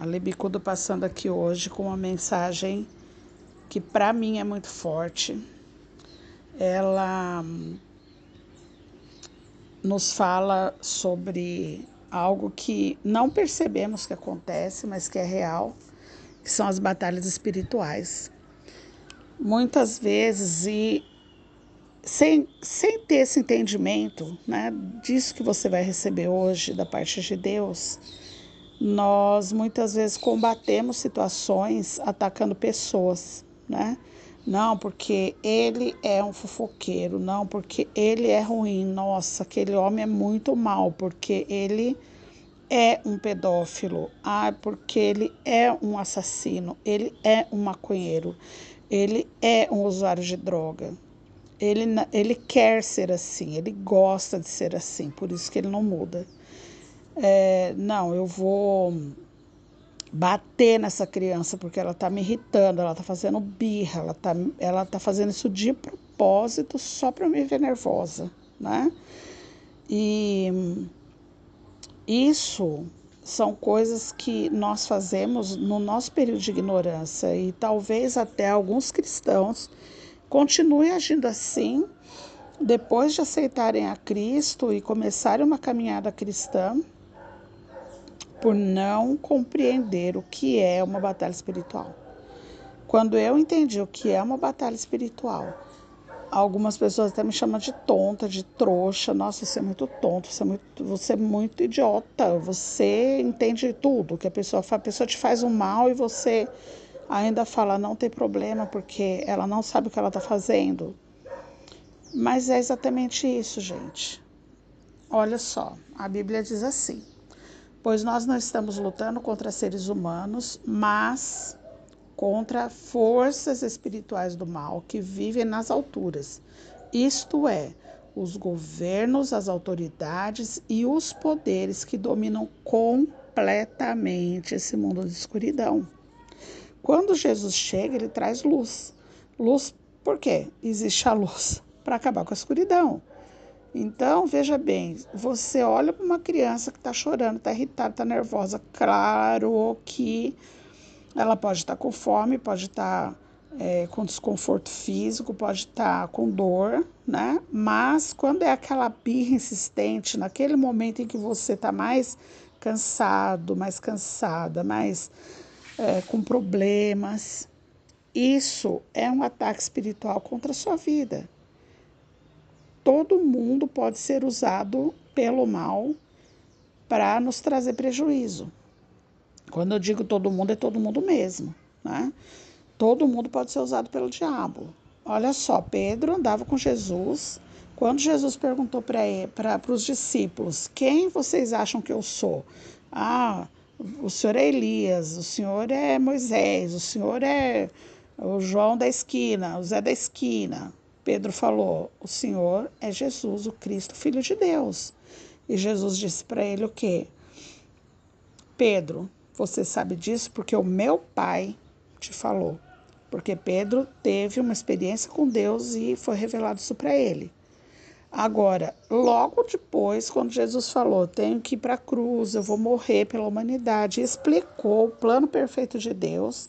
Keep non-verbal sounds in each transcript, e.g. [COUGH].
A Libicudo passando aqui hoje com uma mensagem que para mim é muito forte. Ela nos fala sobre algo que não percebemos que acontece, mas que é real, que são as batalhas espirituais. Muitas vezes, e sem, sem ter esse entendimento né, disso que você vai receber hoje da parte de Deus, nós muitas vezes combatemos situações atacando pessoas, né? Não, porque ele é um fofoqueiro, não, porque ele é ruim. Nossa, aquele homem é muito mal, porque ele é um pedófilo. Ah, porque ele é um assassino, ele é um maconheiro, ele é um usuário de droga. Ele, ele quer ser assim, ele gosta de ser assim, por isso que ele não muda é, não, eu vou bater nessa criança porque ela está me irritando, ela está fazendo birra, ela está ela tá fazendo isso de propósito só para me ver nervosa, né? E isso são coisas que nós fazemos no nosso período de ignorância e talvez até alguns cristãos continuem agindo assim depois de aceitarem a Cristo e começarem uma caminhada cristã por não compreender o que é uma batalha espiritual. Quando eu entendi o que é uma batalha espiritual, algumas pessoas até me chamam de tonta, de trouxa. Nossa, você é muito tonto, você é muito, você é muito idiota. Você entende tudo que a pessoa faz. A pessoa te faz um mal e você ainda fala não tem problema porque ela não sabe o que ela está fazendo. Mas é exatamente isso, gente. Olha só, a Bíblia diz assim: pois nós não estamos lutando contra seres humanos, mas contra forças espirituais do mal que vivem nas alturas, isto é, os governos, as autoridades e os poderes que dominam completamente esse mundo de escuridão. Quando Jesus chega, ele traz luz. Luz por quê? Existe a luz [LAUGHS] para acabar com a escuridão. Então, veja bem, você olha para uma criança que está chorando, está irritada, está nervosa, claro que ela pode estar tá com fome, pode estar tá, é, com desconforto físico, pode estar tá com dor, né? Mas quando é aquela birra insistente, naquele momento em que você está mais cansado, mais cansada, mais é, com problemas, isso é um ataque espiritual contra a sua vida todo mundo pode ser usado pelo mal para nos trazer prejuízo. Quando eu digo todo mundo, é todo mundo mesmo, né? Todo mundo pode ser usado pelo diabo. Olha só, Pedro andava com Jesus. Quando Jesus perguntou para os discípulos: Quem vocês acham que eu sou? Ah, o senhor é Elias, o senhor é Moisés, o senhor é o João da esquina, o Zé da esquina. Pedro falou: O Senhor é Jesus, o Cristo, Filho de Deus. E Jesus disse para ele o quê? Pedro, você sabe disso porque o meu pai te falou. Porque Pedro teve uma experiência com Deus e foi revelado isso para ele. Agora, logo depois, quando Jesus falou, tenho que ir para a cruz, eu vou morrer pela humanidade, explicou o plano perfeito de Deus,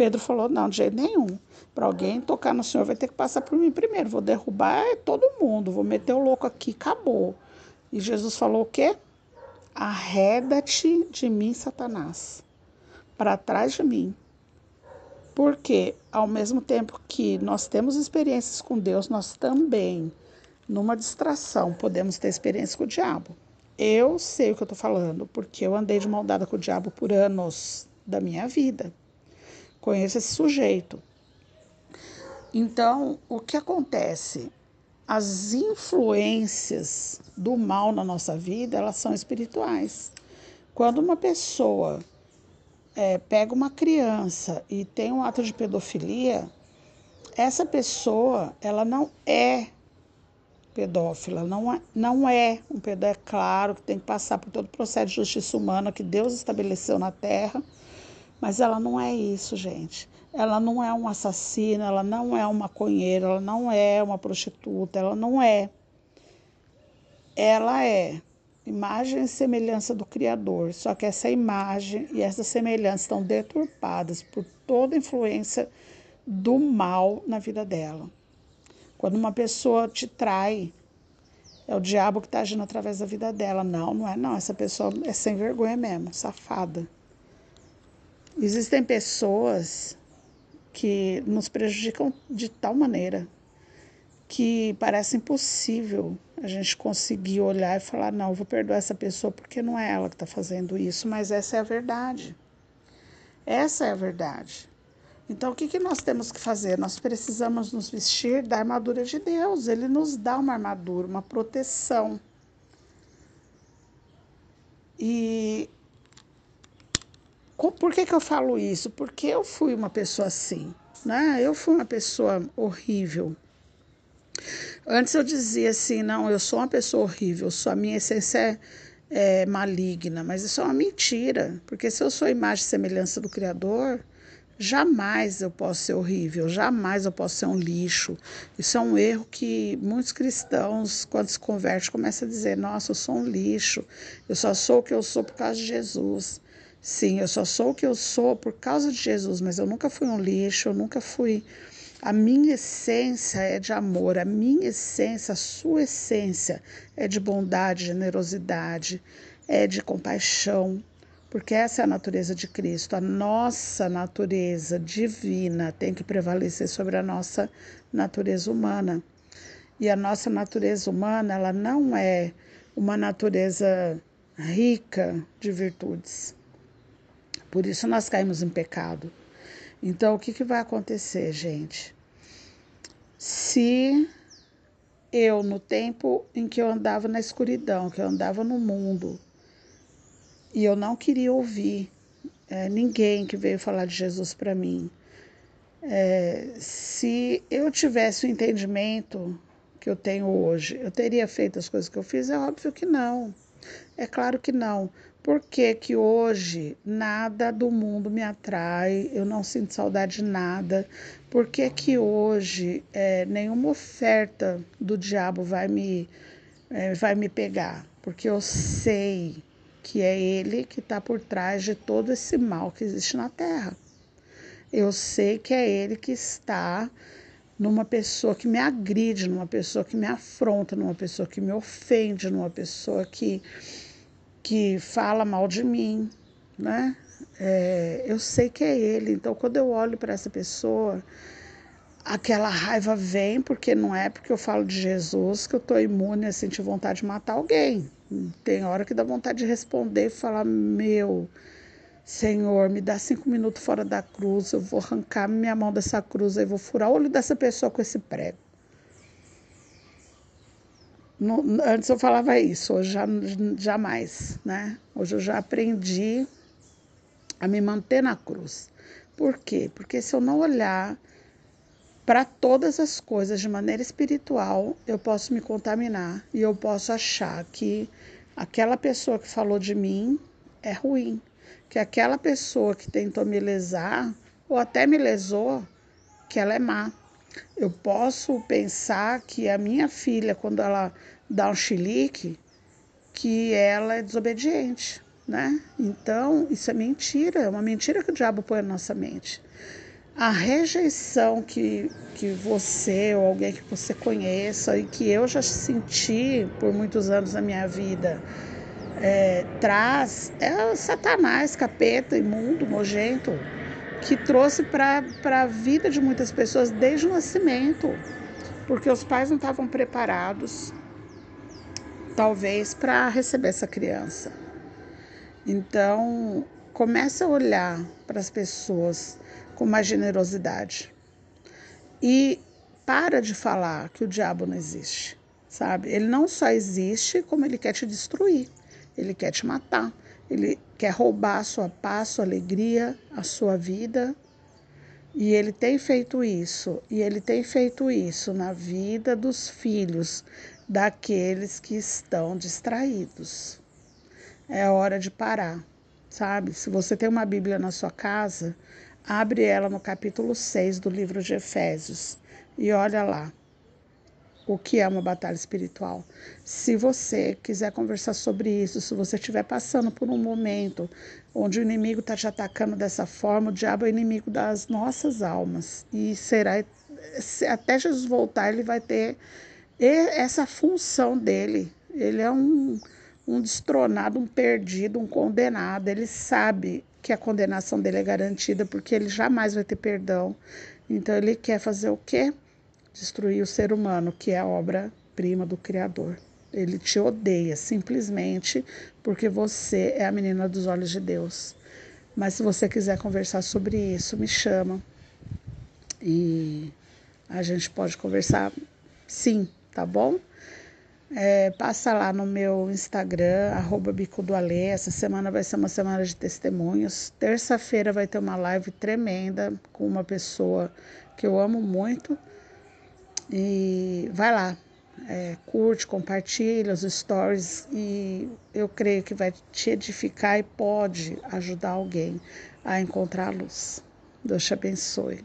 Pedro falou: não, de jeito nenhum. Para alguém tocar no Senhor vai ter que passar por mim primeiro. Vou derrubar todo mundo, vou meter o louco aqui, acabou. E Jesus falou o quê? Arreda-te de mim, Satanás, para trás de mim. Porque ao mesmo tempo que nós temos experiências com Deus, nós também, numa distração, podemos ter experiência com o diabo. Eu sei o que eu estou falando, porque eu andei de mão dada com o diabo por anos da minha vida. Conheço esse sujeito. Então, o que acontece? As influências do mal na nossa vida, elas são espirituais. Quando uma pessoa é, pega uma criança e tem um ato de pedofilia, essa pessoa, ela não é pedófila, não é, não é um pedófilo. É claro que tem que passar por todo o processo de justiça humana que Deus estabeleceu na Terra, mas ela não é isso, gente. Ela não é um assassino, ela não é uma maconheira, ela não é uma prostituta, ela não é. Ela é imagem e semelhança do Criador, só que essa imagem e essa semelhança estão deturpadas por toda influência do mal na vida dela. Quando uma pessoa te trai, é o diabo que está agindo através da vida dela. Não, não é não. Essa pessoa é sem vergonha mesmo, safada. Existem pessoas que nos prejudicam de tal maneira que parece impossível a gente conseguir olhar e falar: não, vou perdoar essa pessoa porque não é ela que está fazendo isso, mas essa é a verdade. Essa é a verdade. Então, o que, que nós temos que fazer? Nós precisamos nos vestir da armadura de Deus. Ele nos dá uma armadura, uma proteção. E por que, que eu falo isso? Porque eu fui uma pessoa assim, né? Eu fui uma pessoa horrível. Antes eu dizia assim, não, eu sou uma pessoa horrível, sou, a minha essência é, é maligna, mas isso é uma mentira, porque se eu sou a imagem e semelhança do Criador, Jamais eu posso ser horrível, jamais eu posso ser um lixo. Isso é um erro que muitos cristãos, quando se convertem, começam a dizer: Nossa, eu sou um lixo, eu só sou o que eu sou por causa de Jesus. Sim, eu só sou o que eu sou por causa de Jesus, mas eu nunca fui um lixo, eu nunca fui. A minha essência é de amor, a minha essência, a sua essência é de bondade, generosidade, é de compaixão, porque essa é a natureza de Cristo. A nossa natureza divina tem que prevalecer sobre a nossa natureza humana. E a nossa natureza humana, ela não é uma natureza rica de virtudes. Por isso nós caímos em pecado. Então, o que, que vai acontecer, gente? Se eu, no tempo em que eu andava na escuridão, que eu andava no mundo, e eu não queria ouvir é, ninguém que veio falar de Jesus para mim. É, se eu tivesse o entendimento que eu tenho hoje, eu teria feito as coisas que eu fiz? É óbvio que não. É claro que não. Por que, que hoje nada do mundo me atrai, eu não sinto saudade de nada? Por que, que hoje é, nenhuma oferta do diabo vai me, é, vai me pegar? Porque eu sei que é ele que está por trás de todo esse mal que existe na Terra. Eu sei que é ele que está numa pessoa que me agride, numa pessoa que me afronta, numa pessoa que me ofende, numa pessoa que, que fala mal de mim, né? É, eu sei que é ele. Então, quando eu olho para essa pessoa, aquela raiva vem, porque não é porque eu falo de Jesus que eu estou imune a sentir vontade de matar alguém. Tem hora que dá vontade de responder e falar: Meu Senhor, me dá cinco minutos fora da cruz, eu vou arrancar minha mão dessa cruz, e vou furar o olho dessa pessoa com esse prego. No, antes eu falava isso, hoje já, jamais, né? Hoje eu já aprendi a me manter na cruz. Por quê? Porque se eu não olhar para todas as coisas de maneira espiritual, eu posso me contaminar e eu posso achar que aquela pessoa que falou de mim é ruim, que aquela pessoa que tentou me lesar ou até me lesou, que ela é má. Eu posso pensar que a minha filha, quando ela dá um chilique, que ela é desobediente, né? Então, isso é mentira, é uma mentira que o diabo põe na nossa mente a rejeição que, que você ou alguém que você conheça e que eu já senti por muitos anos na minha vida é, traz é o Satanás, capeta, imundo, nojento, que trouxe para a vida de muitas pessoas desde o nascimento, porque os pais não estavam preparados, talvez, para receber essa criança. Então, comece a olhar para as pessoas com mais generosidade. E para de falar que o diabo não existe, sabe? Ele não só existe, como ele quer te destruir, ele quer te matar, ele quer roubar a sua paz, sua alegria, a sua vida. E ele tem feito isso, e ele tem feito isso na vida dos filhos daqueles que estão distraídos. É hora de parar, sabe? Se você tem uma Bíblia na sua casa, Abre ela no capítulo 6 do livro de Efésios e olha lá. O que é uma batalha espiritual. Se você quiser conversar sobre isso, se você estiver passando por um momento onde o inimigo está te atacando dessa forma, o diabo é inimigo das nossas almas e será até Jesus voltar ele vai ter essa função dele. Ele é um, um destronado, um perdido, um condenado. Ele sabe que a condenação dele é garantida porque ele jamais vai ter perdão. Então ele quer fazer o quê? Destruir o ser humano, que é a obra-prima do Criador. Ele te odeia simplesmente porque você é a menina dos olhos de Deus. Mas se você quiser conversar sobre isso, me chama. E a gente pode conversar sim, tá bom? É, passa lá no meu Instagram, arroba Bico do. Essa semana vai ser uma semana de testemunhos. Terça-feira vai ter uma live tremenda com uma pessoa que eu amo muito e vai lá, é, curte, compartilha os stories e eu creio que vai te edificar e pode ajudar alguém a encontrar a luz. Deus te abençoe.